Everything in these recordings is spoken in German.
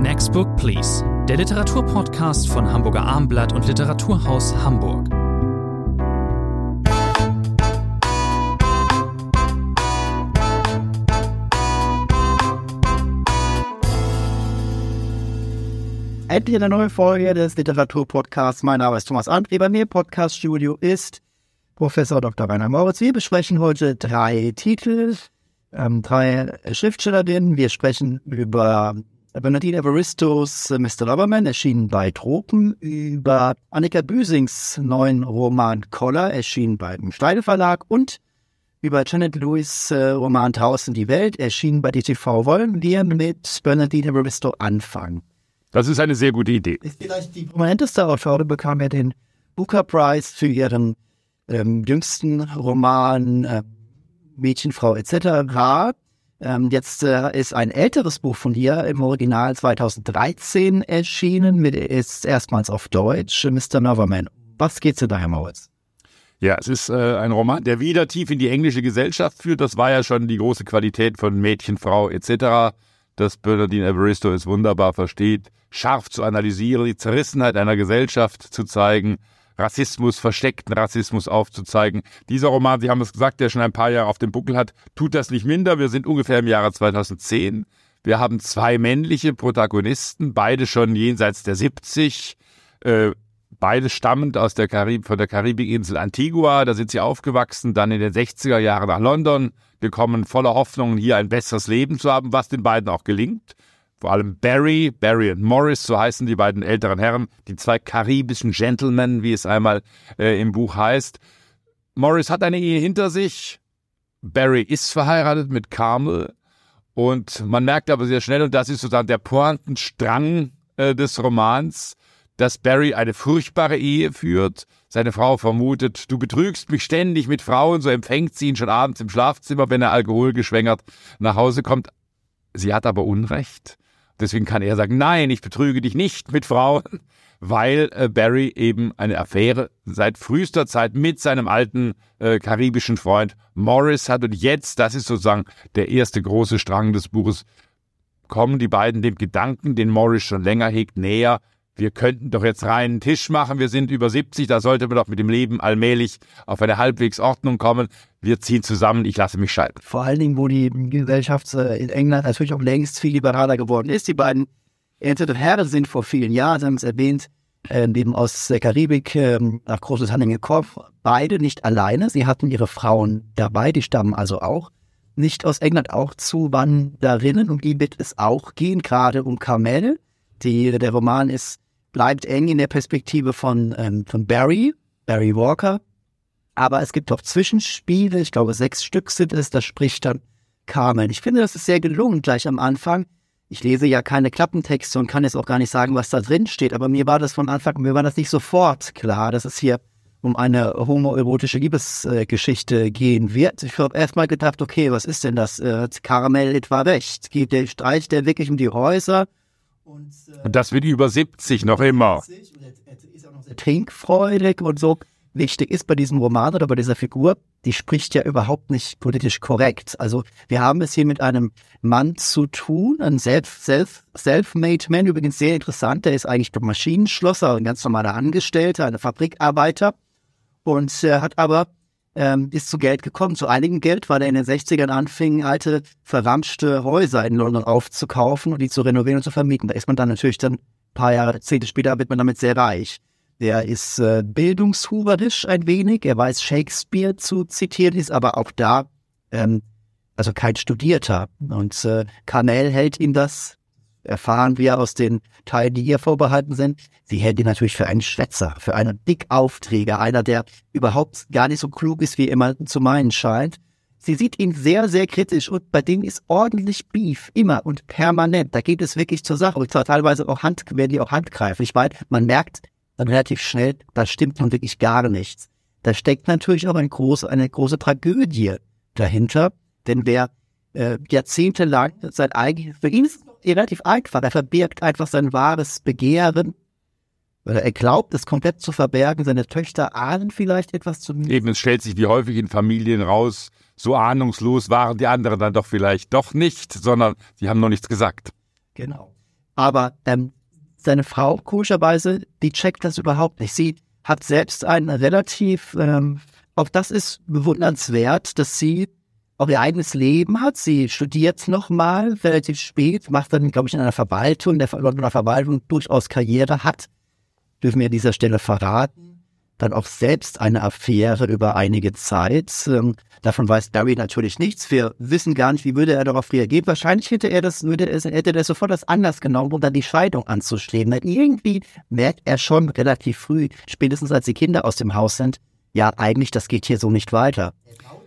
Next Book Please, der Literaturpodcast von Hamburger Armblatt und Literaturhaus Hamburg. Endlich eine neue Folge des Literaturpodcasts. Mein Name ist Thomas André. Bei mir im Podcaststudio ist Professor Dr. Rainer Moritz. Wir besprechen heute drei Titel, ähm, drei Schriftstellerinnen. Wir sprechen über Bernadine Evaristos Mr. Loverman, erschienen bei Tropen, über Annika Büsings neuen Roman Collar, erschienen beim Steide Verlag und über Janet Lewis äh, Roman Draußen die Welt, erschienen bei DTV. Wollen wir mit Bernadine Evaristo anfangen? Das ist eine sehr gute Idee. Ist vielleicht die prominenteste Autorin, bekam ja den Booker Prize für ihren ähm, jüngsten Roman äh, Mädchen, Frau etc. Ähm, jetzt äh, ist ein älteres Buch von ihr im Original 2013 erschienen, mit, ist erstmals auf Deutsch, Mr. Noverman. Was geht's denn da, Herr Moritz? Ja, es ist äh, ein Roman, der wieder tief in die englische Gesellschaft führt. Das war ja schon die große Qualität von Mädchen, Frau etc., dass Bernardine Evaristo es wunderbar versteht, scharf zu analysieren, die Zerrissenheit einer Gesellschaft zu zeigen, Rassismus, versteckten Rassismus aufzuzeigen. Dieser Roman, Sie haben es gesagt, der schon ein paar Jahre auf dem Buckel hat, tut das nicht minder. Wir sind ungefähr im Jahre 2010. Wir haben zwei männliche Protagonisten, beide schon jenseits der 70, äh, beide stammend aus der Karib von der Karibikinsel Antigua. Da sind sie aufgewachsen, dann in den 60er Jahren nach London gekommen, voller Hoffnung, hier ein besseres Leben zu haben, was den beiden auch gelingt vor allem Barry, Barry und Morris, so heißen die beiden älteren Herren, die zwei karibischen Gentlemen, wie es einmal äh, im Buch heißt. Morris hat eine Ehe hinter sich, Barry ist verheiratet mit Carmel und man merkt aber sehr schnell, und das ist sozusagen der Pointenstrang äh, des Romans, dass Barry eine furchtbare Ehe führt. Seine Frau vermutet, du betrügst mich ständig mit Frauen, so empfängt sie ihn schon abends im Schlafzimmer, wenn er alkoholgeschwängert nach Hause kommt. Sie hat aber Unrecht. Deswegen kann er sagen, nein, ich betrüge dich nicht mit Frauen, weil äh, Barry eben eine Affäre seit frühester Zeit mit seinem alten äh, karibischen Freund Morris hat. Und jetzt, das ist sozusagen der erste große Strang des Buches, kommen die beiden dem Gedanken, den Morris schon länger hegt, näher wir könnten doch jetzt reinen Tisch machen, wir sind über 70, da sollte man doch mit dem Leben allmählich auf eine halbwegs Ordnung kommen. Wir ziehen zusammen, ich lasse mich scheiden. Vor allen Dingen, wo die Gesellschaft äh, in England natürlich auch längst viel liberaler geworden ist. Die beiden älteren Herren sind vor vielen Jahren, Sie haben es erwähnt, äh, eben aus der Karibik äh, nach Großbritannien gekommen. Beide nicht alleine, sie hatten ihre Frauen dabei, die stammen also auch nicht aus England, auch Zuwanderinnen, um die wird es auch gehen, gerade um Carmel. Die, der Roman ist bleibt eng in der Perspektive von, ähm, von Barry, Barry Walker. Aber es gibt auch Zwischenspiele, ich glaube sechs Stück sind es, da spricht dann Carmen. Ich finde, das ist sehr gelungen gleich am Anfang. Ich lese ja keine Klappentexte und kann jetzt auch gar nicht sagen, was da drin steht, aber mir war das von Anfang, mir war das nicht sofort klar, dass es hier um eine homoerotische Liebesgeschichte gehen wird. Ich habe erstmal gedacht, okay, was ist denn das? Äh, Karamell etwa recht? Geht der Streich der wirklich um die Häuser? Und, äh, das wird über 70 noch immer. er trinkfreudig und so. Wichtig ist bei diesem Roman oder bei dieser Figur, die spricht ja überhaupt nicht politisch korrekt. Also wir haben es hier mit einem Mann zu tun, ein self, self, self-made Man, übrigens sehr interessant. Der ist eigentlich Maschinenschlosser, ein ganz normaler Angestellter, ein Fabrikarbeiter und äh, hat aber ähm, ist zu Geld gekommen, zu einigem Geld, weil er in den 60ern anfing, alte, verramschte Häuser in London aufzukaufen und die zu renovieren und zu vermieten. Da ist man dann natürlich dann ein paar Jahrzehnte später wird man damit sehr reich. Der ist äh, bildungshuberisch ein wenig, er weiß Shakespeare zu zitieren, ist aber auch da, ähm, also kein Studierter. Und äh, Carmel hält ihm das erfahren wir aus den Teilen, die ihr vorbehalten sind, sie hält ihn natürlich für einen Schwätzer, für einen Dickaufträger, einer, der überhaupt gar nicht so klug ist, wie immer zu meinen scheint. Sie sieht ihn sehr, sehr kritisch und bei denen ist ordentlich Beef, immer und permanent. Da geht es wirklich zur Sache und zwar teilweise auch Hand, werden die auch handgreiflich, weil man merkt dann relativ schnell, da stimmt nun wirklich gar nichts. Da steckt natürlich auch eine große, eine große Tragödie dahinter, denn wer äh, jahrzehntelang sein eigenes, für ihn ist relativ einfach. Er verbirgt einfach sein wahres Begehren. Oder er glaubt, es komplett zu verbergen. Seine Töchter ahnen vielleicht etwas zu Eben, es stellt sich wie häufig in Familien raus, so ahnungslos waren die anderen dann doch vielleicht doch nicht, sondern sie haben noch nichts gesagt. Genau. Aber ähm, seine Frau, komischerweise, die checkt das überhaupt nicht. Sie hat selbst einen relativ, ähm, auch das ist bewundernswert, dass sie auch ihr eigenes Leben hat. Sie studiert nochmal relativ spät, macht dann, glaube ich, in einer Verwaltung, der Londoner Verwaltung durchaus Karriere hat. Dürfen wir an dieser Stelle verraten dann auch selbst eine Affäre über einige Zeit. Ähm, davon weiß Barry natürlich nichts. Wir wissen gar nicht, wie würde er darauf reagieren. Wahrscheinlich hätte er das, würde er, hätte er sofort das anders genommen, um dann die Scheidung anzustreben. Denn irgendwie merkt er schon relativ früh, spätestens als die Kinder aus dem Haus sind, ja, eigentlich, das geht hier so nicht weiter. Genau,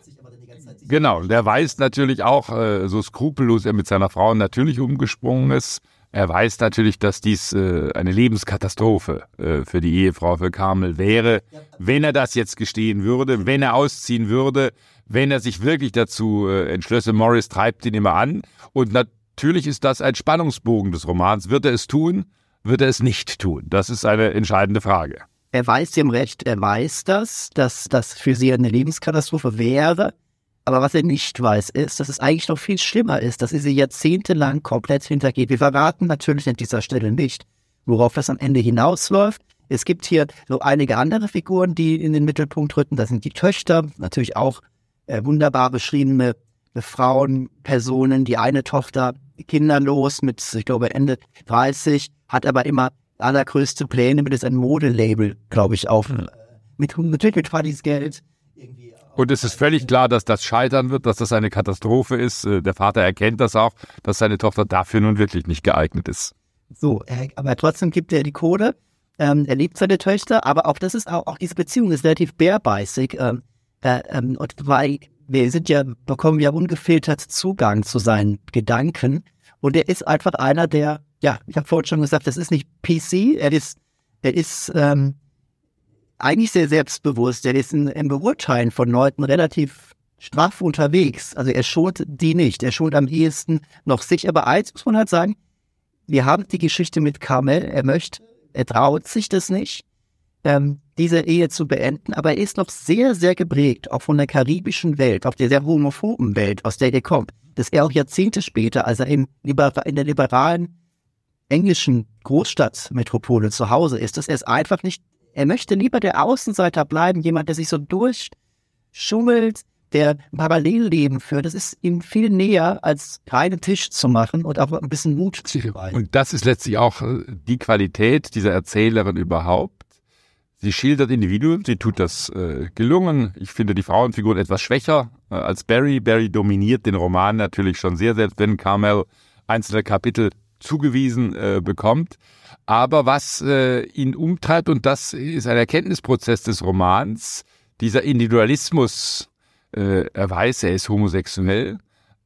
der weiß natürlich auch, äh, so skrupellos er mit seiner Frau natürlich umgesprungen ist, er weiß natürlich, dass dies äh, eine Lebenskatastrophe äh, für die Ehefrau, für Carmel wäre, wenn er das jetzt gestehen würde, wenn er ausziehen würde, wenn er sich wirklich dazu entschlösse. Morris treibt ihn immer an. Und natürlich ist das ein Spannungsbogen des Romans. Wird er es tun? Wird er es nicht tun? Das ist eine entscheidende Frage. Er weiß dem Recht, er weiß das, dass das für sie eine Lebenskatastrophe wäre. Aber was er nicht weiß, ist, dass es eigentlich noch viel schlimmer ist, dass er sie jahrzehntelang komplett hintergeht. Wir verraten natürlich an dieser Stelle nicht, worauf das am Ende hinausläuft. Es gibt hier so einige andere Figuren, die in den Mittelpunkt rücken. Das sind die Töchter, natürlich auch äh, wunderbar beschriebene Frauen, Personen. Die eine Tochter kinderlos mit, ich glaube, Ende 30, hat aber immer allergrößte Pläne mit ein Modelabel, glaube ich, auf. Äh, mit, natürlich mit Fadis Geld und es ist völlig klar, dass das scheitern wird, dass das eine Katastrophe ist. Äh, der Vater erkennt das auch, dass seine Tochter dafür nun wirklich nicht geeignet ist. So, aber trotzdem gibt er die Kohle. Ähm, er liebt seine Töchter, aber auch das ist auch, auch diese Beziehung ist relativ bärbeißig. Ähm, äh, ähm, und weil wir sind ja, bekommen ja ungefiltert Zugang zu seinen Gedanken. Und er ist einfach einer, der, ja, ich habe vorhin schon gesagt, das ist nicht PC, er ist, er ist ähm, eigentlich sehr selbstbewusst. Der ist in, im Beurteilen von Leuten relativ straff unterwegs. Also er schont die nicht. Er schont am ehesten noch sich. Aber eins muss man halt sagen, wir haben die Geschichte mit Carmel. Er möchte, er traut sich das nicht, ähm, diese Ehe zu beenden. Aber er ist noch sehr, sehr geprägt, auch von der karibischen Welt, auch der sehr homophoben Welt, aus der er kommt. Dass er auch Jahrzehnte später, als er im, in der liberalen englischen Großstadtmetropole zu Hause ist, dass er es einfach nicht er möchte lieber der Außenseiter bleiben, jemand, der sich so durchschummelt, der Parallelleben führt. Das ist ihm viel näher, als reinen Tisch zu machen und auch ein bisschen Mut zu beweisen. Und das ist letztlich auch äh, die Qualität dieser Erzählerin überhaupt. Sie schildert Individuen, sie tut das äh, gelungen. Ich finde die Frauenfiguren etwas schwächer äh, als Barry. Barry dominiert den Roman natürlich schon sehr, selbst wenn Carmel einzelne Kapitel zugewiesen äh, bekommt. Aber was äh, ihn umtreibt, und das ist ein Erkenntnisprozess des Romans, dieser Individualismus, äh, er weiß, er ist homosexuell,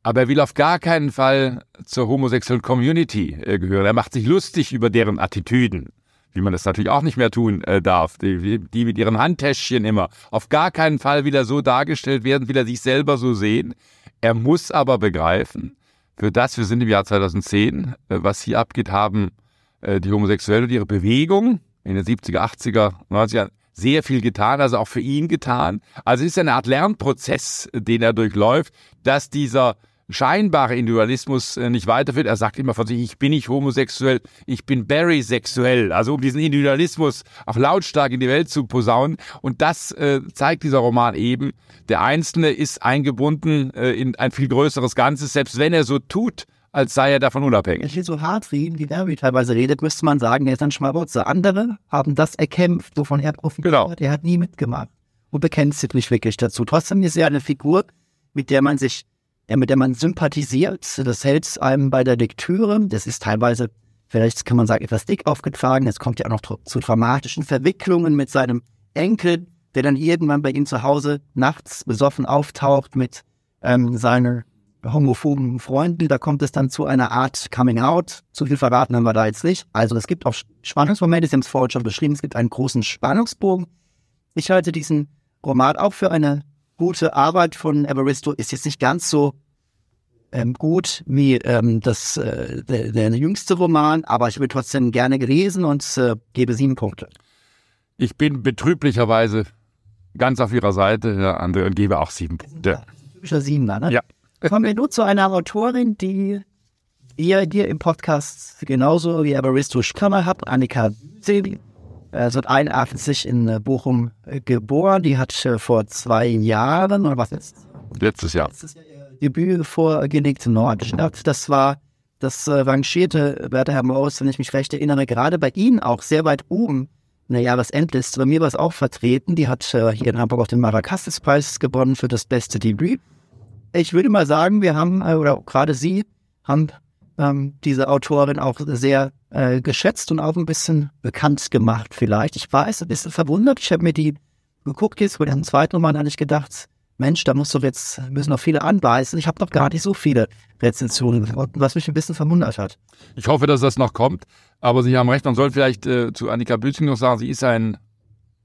aber er will auf gar keinen Fall zur homosexuellen Community äh, gehören. Er macht sich lustig über deren Attitüden, wie man das natürlich auch nicht mehr tun äh, darf. Die, die mit ihren Handtäschchen immer. Auf gar keinen Fall will er so dargestellt werden, will er sich selber so sehen. Er muss aber begreifen, für das, wir sind im Jahr 2010, äh, was hier abgeht, haben äh, die Homosexuellen und ihre Bewegung in den 70er, 80er, 90er sehr viel getan, also auch für ihn getan. Also es ist eine Art Lernprozess, den er durchläuft, dass dieser scheinbare Individualismus äh, nicht weiterführt. Er sagt immer von sich, ich bin nicht homosexuell, ich bin Barry-sexuell. Also um diesen Individualismus auch lautstark in die Welt zu posaunen. Und das äh, zeigt dieser Roman eben. Der Einzelne ist eingebunden äh, in ein viel größeres Ganzes, selbst wenn er so tut, als sei er davon unabhängig. Ich will so hart reden, wie Derby teilweise redet, müsste man sagen, er ist ein Schmarotzer. Andere haben das erkämpft, wovon er profitiert genau. hat. Er hat nie mitgemacht und bekennt sich nicht wirklich dazu. Trotzdem ist er eine Figur, mit der man sich, mit der man sympathisiert. Das hält einem bei der Lektüre. Das ist teilweise, vielleicht kann man sagen, etwas dick aufgetragen. Es kommt ja auch noch zu dramatischen Verwicklungen mit seinem Enkel, der dann irgendwann bei ihm zu Hause nachts besoffen auftaucht mit ähm, seiner homophoben Freunden. Da kommt es dann zu einer Art Coming Out. Zu viel verraten haben wir da jetzt nicht. Also es gibt auch Spannungsmomente, Sie haben es vorhin schon beschrieben, es gibt einen großen Spannungsbogen. Ich halte diesen Roman auch für eine gute Arbeit von Evaristo. Ist jetzt nicht ganz so ähm, gut wie ähm, das, äh, der, der jüngste Roman, aber ich habe trotzdem gerne gelesen und äh, gebe sieben Punkte. Ich bin betrüblicherweise ganz auf Ihrer Seite, Herr André, und gebe auch sieben Punkte. Typischer Siebener, ne? Ja. Kommen wir nun zu einer Autorin, die ihr hier im Podcast genauso wie Evaristo Skammer habt, Annika Zeli, äh, seit 81 in äh, Bochum äh, geboren. Die hat äh, vor zwei Jahren, oder was jetzt? Letztes Jahr. Letztes Jahr ihr Debüt vorgelegt in Nordstadt. Das war, das äh, rangierte, werte Herr Morris, wenn ich mich recht erinnere, gerade bei Ihnen auch sehr weit oben in der Jahresendliste. Bei mir war es auch vertreten. Die hat äh, hier in Hamburg auch den Maracassis-Preis gewonnen für das beste Debüt. Ich würde mal sagen, wir haben, äh, oder gerade Sie haben ähm, diese Autorin auch sehr äh, geschätzt und auch ein bisschen bekannt gemacht vielleicht. Ich war jetzt ein bisschen verwundert. Ich habe mir die geguckt jetzt, bei dem zweiten Roman habe ich gedacht, Mensch, da muss doch jetzt, müssen noch viele anbeißen. Ich habe noch gar nicht so viele Rezensionen was mich ein bisschen verwundert hat. Ich hoffe, dass das noch kommt. Aber Sie haben recht, man soll vielleicht äh, zu Annika Bützing noch sagen, sie ist ein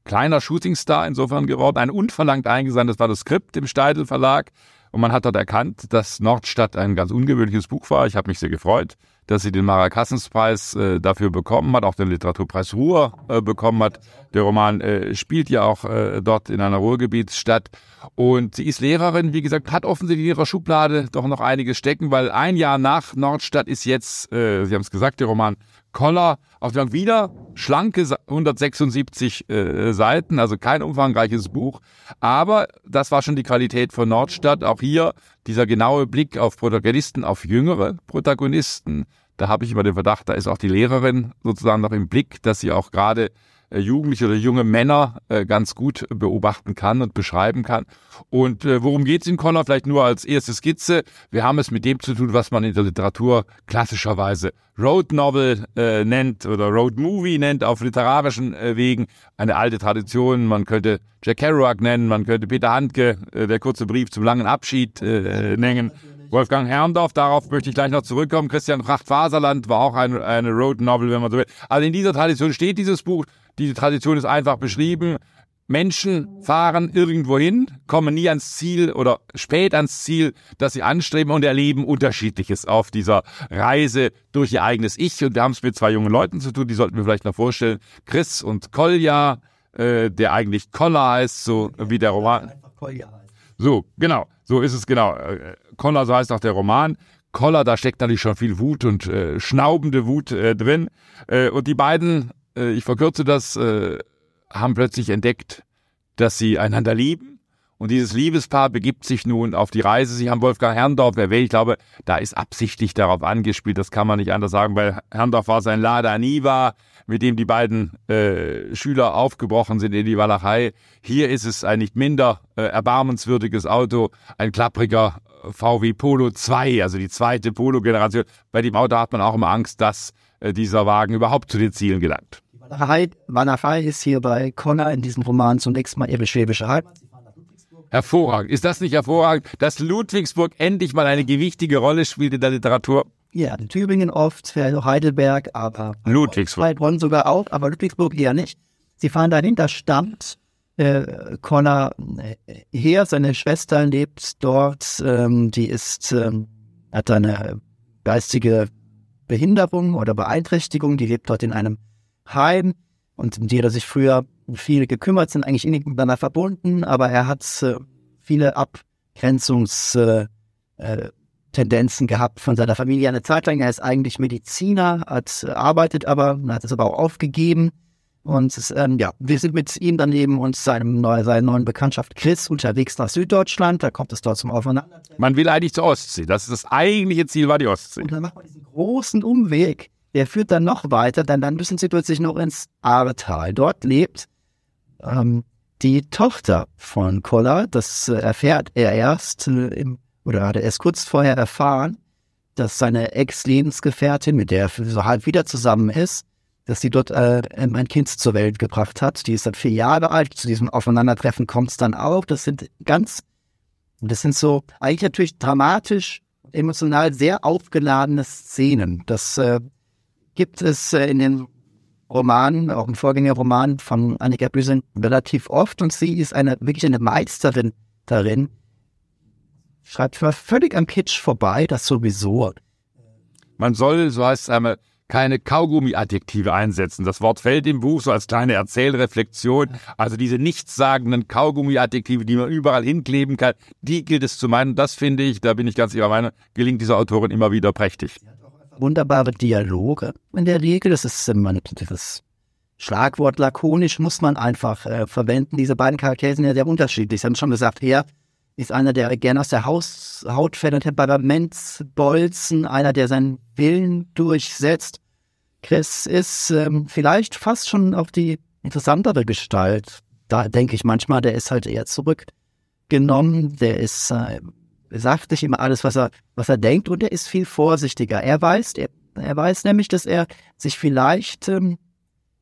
kleiner Shootingstar insofern geworden, ein unverlangt eingesandtes war das Skript im Steidel Verlag. Und man hat dort erkannt, dass Nordstadt ein ganz ungewöhnliches Buch war. Ich habe mich sehr gefreut, dass sie den Marakassenspreis äh, dafür bekommen hat, auch den Literaturpreis Ruhr äh, bekommen hat. Der Roman äh, spielt ja auch äh, dort in einer Ruhrgebietsstadt. Und sie ist Lehrerin, wie gesagt, hat offensichtlich in ihrer Schublade doch noch einiges stecken, weil ein Jahr nach Nordstadt ist jetzt, äh, Sie haben es gesagt, der Roman Koller auf dem wieder schlanke 176 äh, Seiten, also kein umfangreiches Buch. Aber das war schon die Qualität von Nordstadt. Auch hier dieser genaue Blick auf Protagonisten, auf jüngere Protagonisten. Da habe ich immer den Verdacht, da ist auch die Lehrerin sozusagen noch im Blick, dass sie auch gerade Jugendliche oder junge Männer äh, ganz gut beobachten kann und beschreiben kann. Und äh, worum geht es in Connor? Vielleicht nur als erste Skizze. Wir haben es mit dem zu tun, was man in der Literatur klassischerweise Road Novel äh, nennt oder Road Movie nennt auf literarischen äh, Wegen. Eine alte Tradition. Man könnte Jack Kerouac nennen, man könnte Peter Handke, äh, der kurze Brief zum langen Abschied äh, nennen. Wolfgang Herrndorf, darauf möchte ich gleich noch zurückkommen. Christian Pracht-Faserland war auch eine, eine Road Novel, wenn man so will. Also in dieser Tradition steht dieses Buch. Diese Tradition ist einfach beschrieben. Menschen fahren irgendwo hin, kommen nie ans Ziel oder spät ans Ziel, das sie anstreben und erleben Unterschiedliches auf dieser Reise durch ihr eigenes Ich. Und wir haben es mit zwei jungen Leuten zu tun, die sollten wir vielleicht noch vorstellen. Chris und Kolja, äh, der eigentlich Koller heißt, so wie der Roman. So, genau, so ist es genau. Äh, Koller, so heißt auch der Roman. Koller, da steckt natürlich schon viel Wut und äh, schnaubende Wut äh, drin. Äh, und die beiden äh, ich verkürze das, äh, haben plötzlich entdeckt, dass sie einander lieben. Und dieses Liebespaar begibt sich nun auf die Reise. Sie haben Wolfgang Herrndorf erwähnt. Ich glaube, da ist absichtlich darauf angespielt. Das kann man nicht anders sagen, weil Herrndorf war sein Lada Niva, mit dem die beiden äh, Schüler aufgebrochen sind in die Walachei. Hier ist es ein nicht minder äh, erbarmenswürdiges Auto, ein klappriger VW Polo 2, also die zweite Polo-Generation. Bei dem Auto hat man auch immer Angst, dass äh, dieser Wagen überhaupt zu den Zielen gelangt. Wannerei ist hier bei Connor in diesem Roman zunächst mal ihre schwäbische Heimat. Hervorragend. Ist das nicht hervorragend, dass Ludwigsburg endlich mal eine gewichtige Rolle spielt in der Literatur? Ja, in Tübingen oft, vielleicht auch Heidelberg, aber Ludwigsburg. Heilbronn sogar auch, aber Ludwigsburg eher nicht. Sie fahren dahin, da stammt äh, Connor äh, her, seine Schwester lebt dort, ähm, die ist, ähm, hat eine geistige Behinderung oder Beeinträchtigung, die lebt dort in einem Heim und um die er sich früher viel gekümmert, sind eigentlich innig miteinander verbunden, aber er hat äh, viele Abgrenzungstendenzen äh, gehabt von seiner Familie eine Zeit lang. Er ist eigentlich Mediziner, hat arbeitet aber, hat es aber auch aufgegeben. Und ähm, ja, wir sind mit ihm dann eben und seinem neu, seiner neuen Bekanntschaft Chris unterwegs nach Süddeutschland. Da kommt es dort zum Aufeinandertreffen. Man will eigentlich zur Ostsee. Das ist das eigentliche Ziel, war die Ostsee. Und dann macht man diesen großen Umweg. Der führt dann noch weiter, denn dann müssen sie plötzlich noch ins Ahrtal. Dort lebt ähm, die Tochter von Koller. Das äh, erfährt er erst äh, im, oder hat er erst kurz vorher erfahren, dass seine Ex-Lebensgefährtin, mit der er so halb wieder zusammen ist, dass sie dort äh, ein Kind zur Welt gebracht hat. Die ist dann vier Jahre alt. Zu diesem Aufeinandertreffen kommt es dann auch. Das sind ganz, das sind so eigentlich natürlich dramatisch, emotional sehr aufgeladene Szenen. Das äh, gibt es äh, in den Romanen, auch im Vorgängerroman von Annika Büsing relativ oft und sie ist eine wirklich eine Meisterin darin. Schreibt völlig am Kitsch vorbei, das sowieso. Man soll, so heißt es einmal, keine Kaugummi-Adjektive einsetzen. Das Wort fällt im Buch so als kleine Erzählreflexion. Also diese nichtssagenden Kaugummi-Adjektive, die man überall hinkleben kann, die gilt es zu meinen. Das finde ich, da bin ich ganz ihrer Meinung, gelingt dieser Autorin immer wieder prächtig. Wunderbare Dialoge in der Regel. Das ist immer das Schlagwort lakonisch muss man einfach äh, verwenden. Diese beiden Charaktere sind ja sehr unterschiedlich. Sie haben schon gesagt, er ist einer, der gerne aus der Haus, Haut fällt und Temperamentsbolzen, einer, der seinen Willen durchsetzt. Chris ist ähm, vielleicht fast schon auf die interessantere Gestalt. Da denke ich manchmal, der ist halt eher zurückgenommen, der ist äh, sagt nicht immer alles, was er, was er denkt und er ist viel vorsichtiger. Er weiß, er, er weiß nämlich, dass er sich vielleicht ähm,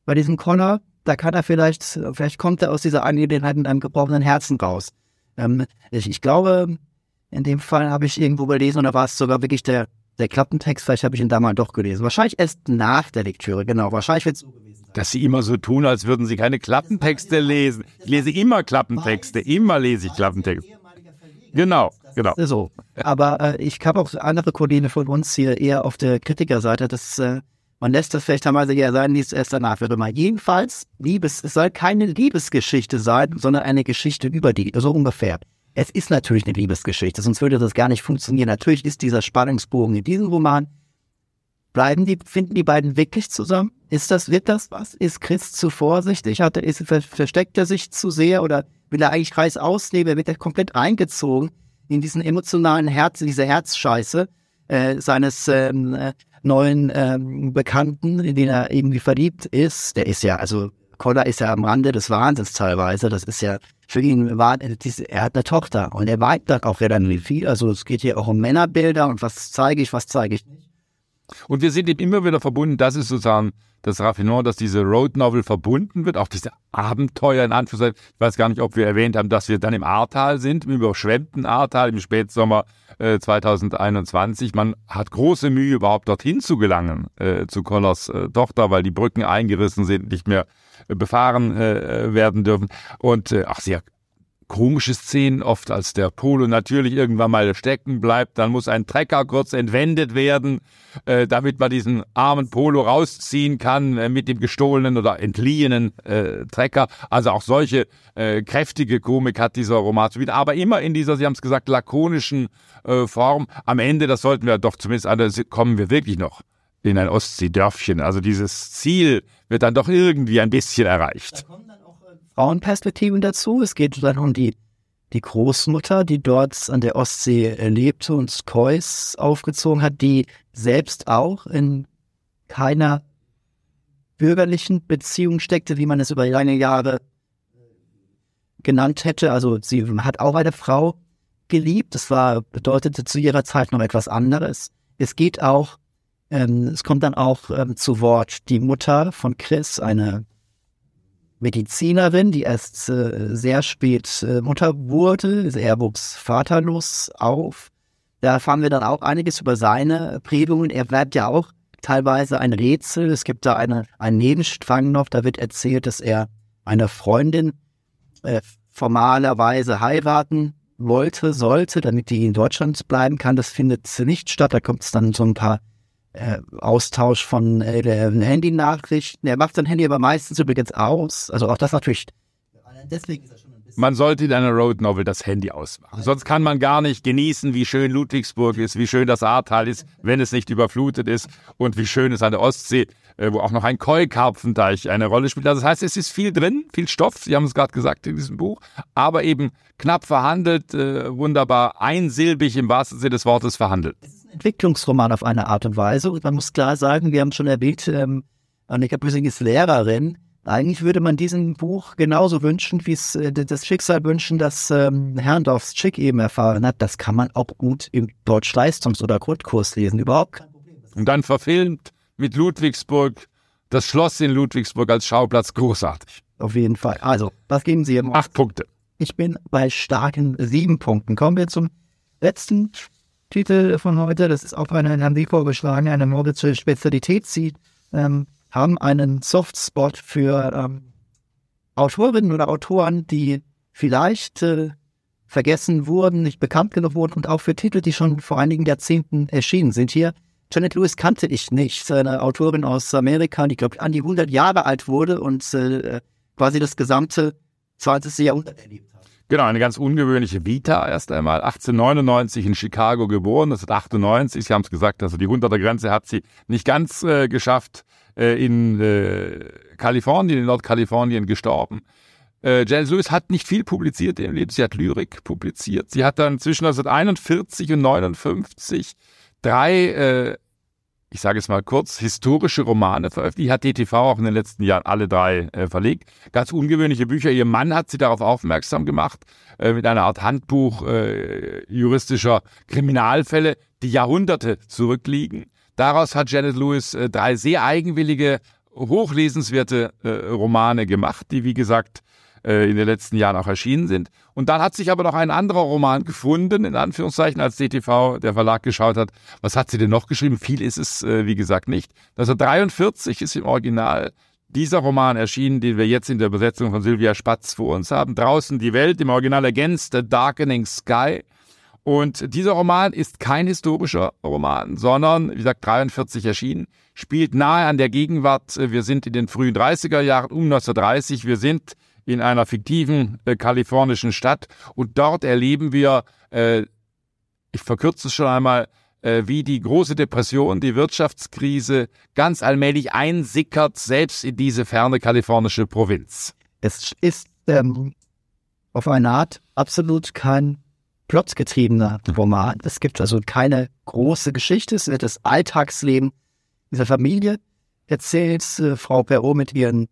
bei diesem Connor, da kann er vielleicht, vielleicht kommt er aus dieser Angelegenheit mit einem gebrochenen Herzen raus. Ähm, ich, ich glaube, in dem Fall habe ich irgendwo gelesen oder war es sogar wirklich der, der Klappentext, vielleicht habe ich ihn da mal doch gelesen. Wahrscheinlich erst nach der Lektüre, genau. Wahrscheinlich wird es so gewesen sein. Dass Sie immer so tun, als würden Sie keine Klappentexte lesen. Ich lese immer Klappentexte, immer lese ich Klappentexte. Genau, genau. So. Aber äh, ich habe auch andere Kollegen von uns hier eher auf der Kritikerseite, dass äh, man lässt das vielleicht teilweise ja sein, liest erst danach wird mal. Jedenfalls, Liebes, es soll keine Liebesgeschichte sein, sondern eine Geschichte über die, so ungefähr. Es ist natürlich eine Liebesgeschichte, sonst würde das gar nicht funktionieren. Natürlich ist dieser Spannungsbogen in diesem Roman. Bleiben die, finden die beiden wirklich zusammen? Ist das, wird das was? Ist Chris zu vorsichtig? Hat er, ist, versteckt er sich zu sehr oder will er eigentlich Kreis ausleben? Wird er komplett eingezogen in diesen emotionalen Herz, diese Herzscheiße äh, seines ähm, äh, neuen ähm, Bekannten, in den er irgendwie verliebt ist? Der ist ja, also Koller ist ja am Rande des Wahnsinns teilweise. Das ist ja für ihn, war, er hat eine Tochter und er weint dann auch relativ viel. Also es geht hier auch um Männerbilder und was zeige ich, was zeige ich nicht. Und wir sind eben immer wieder verbunden, das ist sozusagen das Raffinement, dass diese Road Novel verbunden wird, auch diese Abenteuer in Anführungszeichen. Ich weiß gar nicht, ob wir erwähnt haben, dass wir dann im Ahrtal sind, im überschwemmten Ahrtal im Spätsommer äh, 2021. Man hat große Mühe, überhaupt dorthin zu gelangen, äh, zu Kollers äh, Tochter, weil die Brücken eingerissen sind, nicht mehr äh, befahren äh, werden dürfen. Und äh, ach, sehr komische Szenen, oft als der Polo natürlich irgendwann mal stecken bleibt, dann muss ein Trecker kurz entwendet werden, äh, damit man diesen armen Polo rausziehen kann äh, mit dem gestohlenen oder entliehenen äh, Trecker. Also auch solche äh, kräftige Komik hat dieser Roman wieder, aber immer in dieser, Sie haben es gesagt, lakonischen äh, Form. Am Ende, das sollten wir doch zumindest, also kommen wir wirklich noch in ein Ostseedörfchen. Also dieses Ziel wird dann doch irgendwie ein bisschen erreicht. Frauenperspektiven dazu. Es geht dann um die, die Großmutter, die dort an der Ostsee lebte und Skois aufgezogen hat, die selbst auch in keiner bürgerlichen Beziehung steckte, wie man es über lange Jahre genannt hätte. Also sie hat auch eine Frau geliebt. Das war, bedeutete zu ihrer Zeit noch etwas anderes. Es geht auch, ähm, es kommt dann auch ähm, zu Wort die Mutter von Chris, eine Medizinerin, die erst äh, sehr spät äh, Mutter wurde. Er wuchs vaterlos auf. Da erfahren wir dann auch einiges über seine Prägungen. Er bleibt ja auch teilweise ein Rätsel. Es gibt da eine, einen Nebenstrang noch, da wird erzählt, dass er eine Freundin äh, formalerweise heiraten wollte, sollte, damit die in Deutschland bleiben kann. Das findet nicht statt. Da kommt es dann so ein paar äh, Austausch von äh, Handynachrichten. Er macht sein Handy aber meistens übrigens aus. Also auch das natürlich. Deswegen ist er schon man sollte in einer Road Novel das Handy ausmachen. Sonst kann man gar nicht genießen, wie schön Ludwigsburg ist, wie schön das Ahrtal ist, wenn es nicht überflutet ist und wie schön es an der Ostsee, äh, wo auch noch ein Keukarpfenteich eine Rolle spielt. Also das heißt, es ist viel drin, viel Stoff. Sie haben es gerade gesagt in diesem Buch, aber eben knapp verhandelt, äh, wunderbar einsilbig im wahrsten Sinne des Wortes verhandelt. Entwicklungsroman auf eine Art und Weise. Und man muss klar sagen, wir haben schon erwähnt, ähm, Annika Büssing ist Lehrerin. Eigentlich würde man diesem Buch genauso wünschen, wie es äh, das Schicksal wünschen, das ähm, Herrndorfs Schick eben erfahren hat. Das kann man auch gut im Deutsch-Leistungs- oder Grundkurs lesen. Überhaupt kein Problem. Und dann verfilmt mit Ludwigsburg, das Schloss in Ludwigsburg als Schauplatz großartig. Auf jeden Fall. Also, was geben Sie ihm? Acht Punkte. Ich bin bei starken sieben Punkten. Kommen wir zum letzten Titel von heute. Das ist auch eine, haben Sie vorgeschlagen, eine nordische Spezialität. Sie ähm, haben einen Softspot für ähm, Autorinnen oder Autoren, die vielleicht äh, vergessen wurden, nicht bekannt genug wurden und auch für Titel, die schon vor einigen Jahrzehnten erschienen sind. Hier, Janet Lewis kannte ich nicht, eine Autorin aus Amerika, die, glaube ich, an die 100 Jahre alt wurde und äh, quasi das gesamte 20. Jahrhundert erlebt Genau, eine ganz ungewöhnliche Vita erst einmal. 1899 in Chicago geboren, das ist 98. Sie haben es gesagt, also die 100er Grenze hat sie nicht ganz äh, geschafft. Äh, in äh, Kalifornien, in Nordkalifornien gestorben. Äh, Janice Lewis hat nicht viel publiziert im Leben. Sie hat Lyrik publiziert. Sie hat dann zwischen 1941 und 1959 drei, äh, ich sage es mal kurz, historische Romane veröffentlicht. Hat DTV auch in den letzten Jahren alle drei äh, verlegt. Ganz ungewöhnliche Bücher. Ihr Mann hat sie darauf aufmerksam gemacht äh, mit einer Art Handbuch äh, juristischer Kriminalfälle, die Jahrhunderte zurückliegen. Daraus hat Janet Lewis äh, drei sehr eigenwillige, hochlesenswerte äh, Romane gemacht, die wie gesagt äh, in den letzten Jahren auch erschienen sind. Und dann hat sich aber noch ein anderer Roman gefunden, in Anführungszeichen, als DTV, der Verlag, geschaut hat. Was hat sie denn noch geschrieben? Viel ist es, äh, wie gesagt, nicht. 1943 ist im Original dieser Roman erschienen, den wir jetzt in der Übersetzung von Sylvia Spatz vor uns haben. Draußen die Welt, im Original Against the Darkening Sky. Und dieser Roman ist kein historischer Roman, sondern, wie gesagt, 43 erschienen, spielt nahe an der Gegenwart. Wir sind in den frühen 30er Jahren, um 1930. Wir sind in einer fiktiven äh, kalifornischen Stadt und dort erleben wir, äh, ich verkürze es schon einmal, äh, wie die große Depression, die Wirtschaftskrise ganz allmählich einsickert, selbst in diese ferne kalifornische Provinz. Es ist ähm, auf eine Art absolut kein plotgetriebener Roman. Es gibt also keine große Geschichte. Es wird das Alltagsleben dieser Familie erzählt. Äh, Frau Perrault mit ihren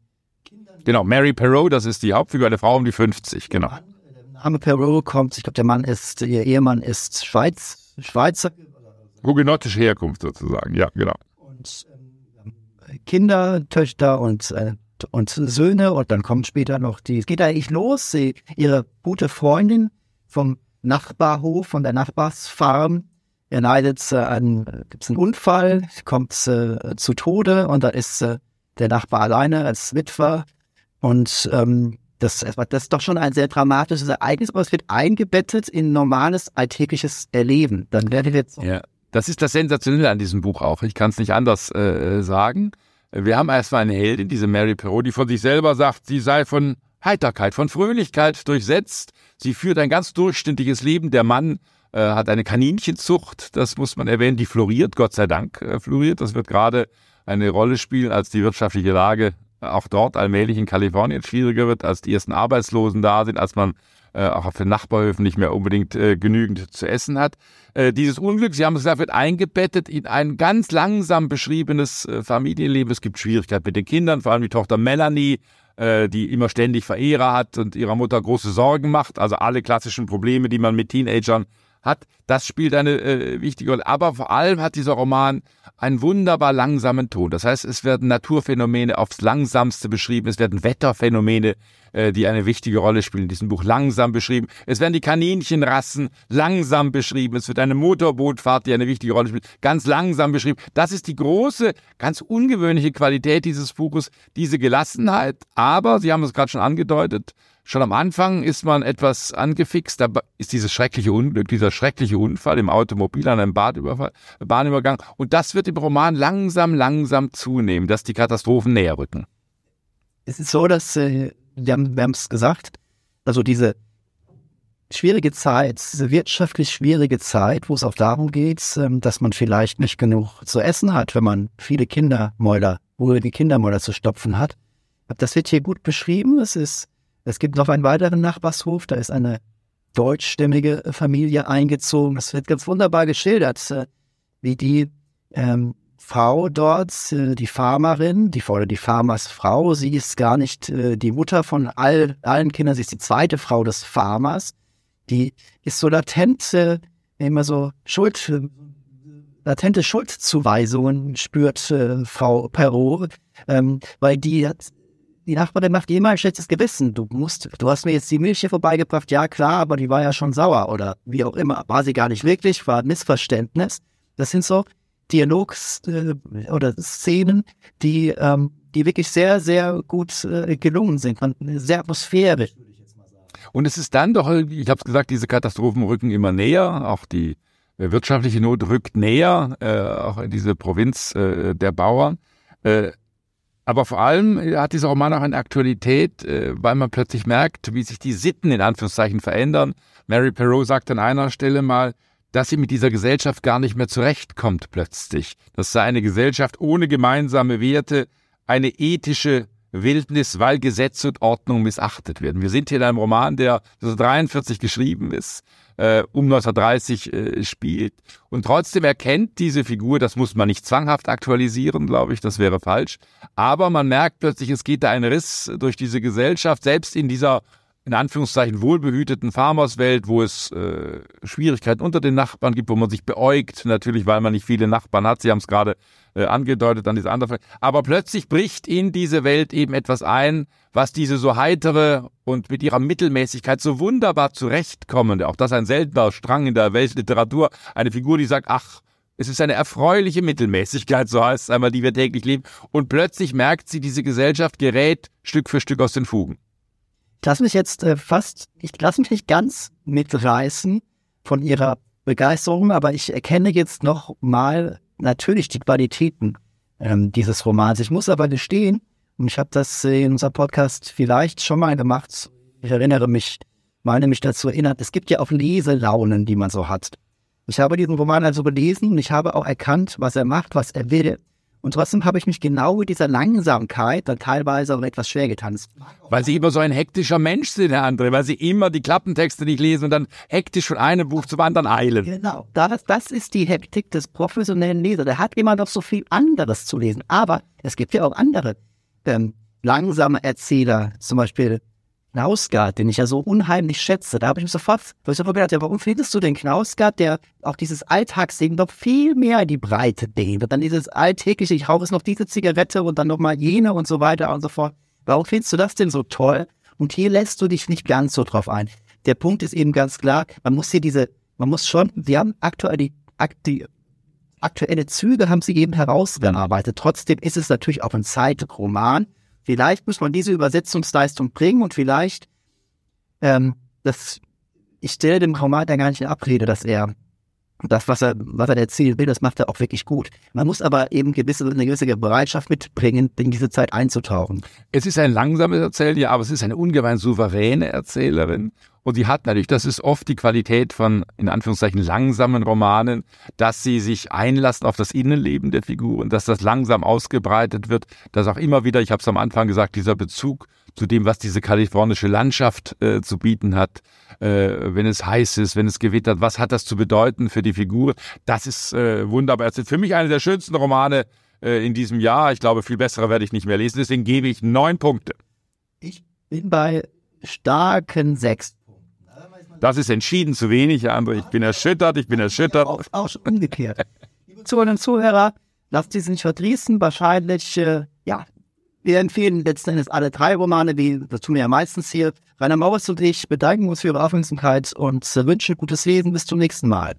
Genau, Mary Perrault, das ist die Hauptfigur, eine Frau um die 50, genau. Der Name Perrault kommt, ich glaube, der Mann ist, ihr Ehemann ist Schweiz, Schweizer. Hugenottische Herkunft sozusagen, ja, genau. Und ähm, Kinder, Töchter und, äh, und Söhne und dann kommt später noch die, es geht eigentlich los, sie, ihre gute Freundin vom Nachbarhof, von der Nachbarsfarm, er leidet äh, an, gibt es einen Unfall, kommt äh, zu Tode und da ist äh, der Nachbar alleine als Witwer und ähm, das, das ist doch schon ein sehr dramatisches Ereignis, aber es wird eingebettet in normales alltägliches Erleben. Dann werdet ihr jetzt. Ja, das ist das Sensationelle an diesem Buch auch. Ich kann es nicht anders äh, sagen. Wir haben erstmal eine Heldin, diese Mary Perrault, die von sich selber sagt, sie sei von Heiterkeit, von Fröhlichkeit durchsetzt. Sie führt ein ganz durchschnittliches Leben. Der Mann äh, hat eine Kaninchenzucht, das muss man erwähnen, die floriert, Gott sei Dank äh, floriert. Das wird gerade eine Rolle spielen, als die wirtschaftliche Lage auch dort allmählich in Kalifornien schwieriger wird, als die ersten Arbeitslosen da sind, als man äh, auch auf den Nachbarhöfen nicht mehr unbedingt äh, genügend zu essen hat. Äh, dieses Unglück, Sie haben es gesagt, wird eingebettet in ein ganz langsam beschriebenes äh, Familienleben. Es gibt Schwierigkeiten mit den Kindern, vor allem die Tochter Melanie, äh, die immer ständig Verehrer hat und ihrer Mutter große Sorgen macht. Also alle klassischen Probleme, die man mit Teenagern hat, das spielt eine äh, wichtige Rolle. Aber vor allem hat dieser Roman einen wunderbar langsamen Ton. Das heißt, es werden Naturphänomene aufs langsamste beschrieben, es werden Wetterphänomene, äh, die eine wichtige Rolle spielen, in diesem Buch langsam beschrieben. Es werden die Kaninchenrassen langsam beschrieben. Es wird eine Motorbootfahrt, die eine wichtige Rolle spielt, ganz langsam beschrieben. Das ist die große, ganz ungewöhnliche Qualität dieses Buches, diese Gelassenheit. Aber, Sie haben es gerade schon angedeutet, Schon am Anfang ist man etwas angefixt, da ist dieses schreckliche Unglück, dieser schreckliche Unfall im Automobil an einem Bahnübergang. Und das wird im Roman langsam, langsam zunehmen, dass die Katastrophen näher rücken. Es ist so, dass, äh, wir haben es gesagt, also diese schwierige Zeit, diese wirtschaftlich schwierige Zeit, wo es auch darum geht, ähm, dass man vielleicht nicht genug zu essen hat, wenn man viele Kindermäuler, wo die Kindermäuler zu stopfen hat. Das wird hier gut beschrieben. Es ist es gibt noch einen weiteren Nachbarshof, da ist eine deutschstämmige Familie eingezogen. Es wird ganz wunderbar geschildert, äh, wie die ähm, Frau dort, äh, die Farmerin, die oder die Farmersfrau, sie ist gar nicht äh, die Mutter von all, allen Kindern, sie ist die zweite Frau des Farmers. Die ist so latent, äh, immer so Schuld, latente Schuldzuweisungen spürt äh, Frau Perrault, ähm, weil die hat die Nachbarin macht immer ein schlechtes Gewissen. Du musst, du hast mir jetzt die Milch hier vorbeigebracht, ja klar, aber die war ja schon sauer oder wie auch immer. War sie gar nicht wirklich, war ein Missverständnis. Das sind so Dialogs äh, oder Szenen, die, ähm, die wirklich sehr, sehr gut äh, gelungen sind. Man, sehr atmosphärisch. Und es ist dann doch, ich habe es gesagt, diese Katastrophen rücken immer näher, auch die äh, wirtschaftliche Not rückt näher, äh, auch in diese Provinz äh, der Bauern. Äh, Aber vor allem hat dieser Roman auch eine Aktualität, äh, weil man plötzlich merkt, wie sich die Sitten in Anführungszeichen verändern. Mary Perot sagt an einer Stelle mal, dass sie mit dieser Gesellschaft gar nicht mehr zurechtkommt plötzlich. Das sei eine Gesellschaft ohne gemeinsame Werte, eine ethische Wildnis, weil Gesetz und Ordnung missachtet werden. Wir sind hier in einem Roman, der 1943 geschrieben ist, äh, um 1930 äh, spielt. Und trotzdem erkennt diese Figur, das muss man nicht zwanghaft aktualisieren, glaube ich, das wäre falsch. Aber man merkt plötzlich, es geht da ein Riss durch diese Gesellschaft, selbst in dieser in Anführungszeichen wohlbehüteten Farmerswelt, wo es äh, Schwierigkeiten unter den Nachbarn gibt, wo man sich beäugt, natürlich, weil man nicht viele Nachbarn hat. Sie haben es gerade äh, angedeutet an diese andere. Aber plötzlich bricht in diese Welt eben etwas ein, was diese so heitere und mit ihrer Mittelmäßigkeit so wunderbar zurechtkommende, auch das ein seltener Strang in der Weltliteratur, eine Figur, die sagt, ach, es ist eine erfreuliche Mittelmäßigkeit, so heißt es einmal, die wir täglich leben. Und plötzlich merkt sie, diese Gesellschaft gerät Stück für Stück aus den Fugen. Ich lasse mich jetzt äh, fast, ich lasse mich nicht ganz mitreißen von ihrer Begeisterung, aber ich erkenne jetzt noch mal natürlich die Qualitäten ähm, dieses Romans. Ich muss aber gestehen, und ich habe das in unserem Podcast vielleicht schon mal gemacht, ich erinnere mich, meine mich dazu erinnert, es gibt ja auch Leselaunen, die man so hat. Ich habe diesen Roman also gelesen und ich habe auch erkannt, was er macht, was er will. Und trotzdem habe ich mich genau mit dieser Langsamkeit dann teilweise auch etwas schwer getanzt. Weil Sie immer so ein hektischer Mensch sind, Herr André, weil Sie immer die Klappentexte nicht lesen und dann hektisch von einem Buch zum anderen eilen. Genau, das, das ist die Hektik des professionellen Lesers. Der hat immer noch so viel anderes zu lesen. Aber es gibt ja auch andere ähm, langsame Erzähler, zum Beispiel Knausgard, den ich ja so unheimlich schätze. Da habe ich mich sofort, ich sofort gedacht, ja, warum findest du den Knausgard, der auch dieses Alltagsleben noch viel mehr in die Breite dehnt dann dieses alltägliche, ich rauche jetzt noch diese Zigarette und dann nochmal jene und so weiter und so fort. Warum findest du das denn so toll? Und hier lässt du dich nicht ganz so drauf ein. Der Punkt ist eben ganz klar, man muss hier diese, man muss schon, wir haben aktuell die, die aktuelle Züge haben sie eben herausgearbeitet. Trotzdem ist es natürlich auch ein Zeitroman Vielleicht muss man diese Übersetzungsleistung bringen und vielleicht, ähm, das, ich stelle dem ja gar nicht in Abrede, dass er das, was er, was er erzählen will, das macht er auch wirklich gut. Man muss aber eben gewisse, eine gewisse Bereitschaft mitbringen, in diese Zeit einzutauchen. Es ist ein langsames Erzählen, ja, aber es ist eine ungemein souveräne Erzählerin. Und sie hat natürlich, das ist oft die Qualität von, in Anführungszeichen, langsamen Romanen, dass sie sich einlassen auf das Innenleben der Figuren, dass das langsam ausgebreitet wird, dass auch immer wieder, ich habe es am Anfang gesagt, dieser Bezug zu dem, was diese kalifornische Landschaft äh, zu bieten hat, äh, wenn es heiß ist, wenn es gewittert, was hat das zu bedeuten für die Figur? Das ist äh, wunderbar. Es ist für mich einer der schönsten Romane äh, in diesem Jahr. Ich glaube, viel bessere werde ich nicht mehr lesen. Deswegen gebe ich neun Punkte. Ich bin bei starken sechs. Das ist entschieden zu wenig, André. Ich bin erschüttert, ich bin erschüttert. Auch, auch schon umgekehrt. Liebe Zuhörerinnen und Zuhörer, lasst Sie nicht verdrießen. Wahrscheinlich, äh, ja, wir empfehlen letzten Endes alle drei Romane, wie das tun wir ja meistens hier. Rainer Maurits und ich bedanken uns für Ihre Aufmerksamkeit und wünschen gutes Lesen. Bis zum nächsten Mal.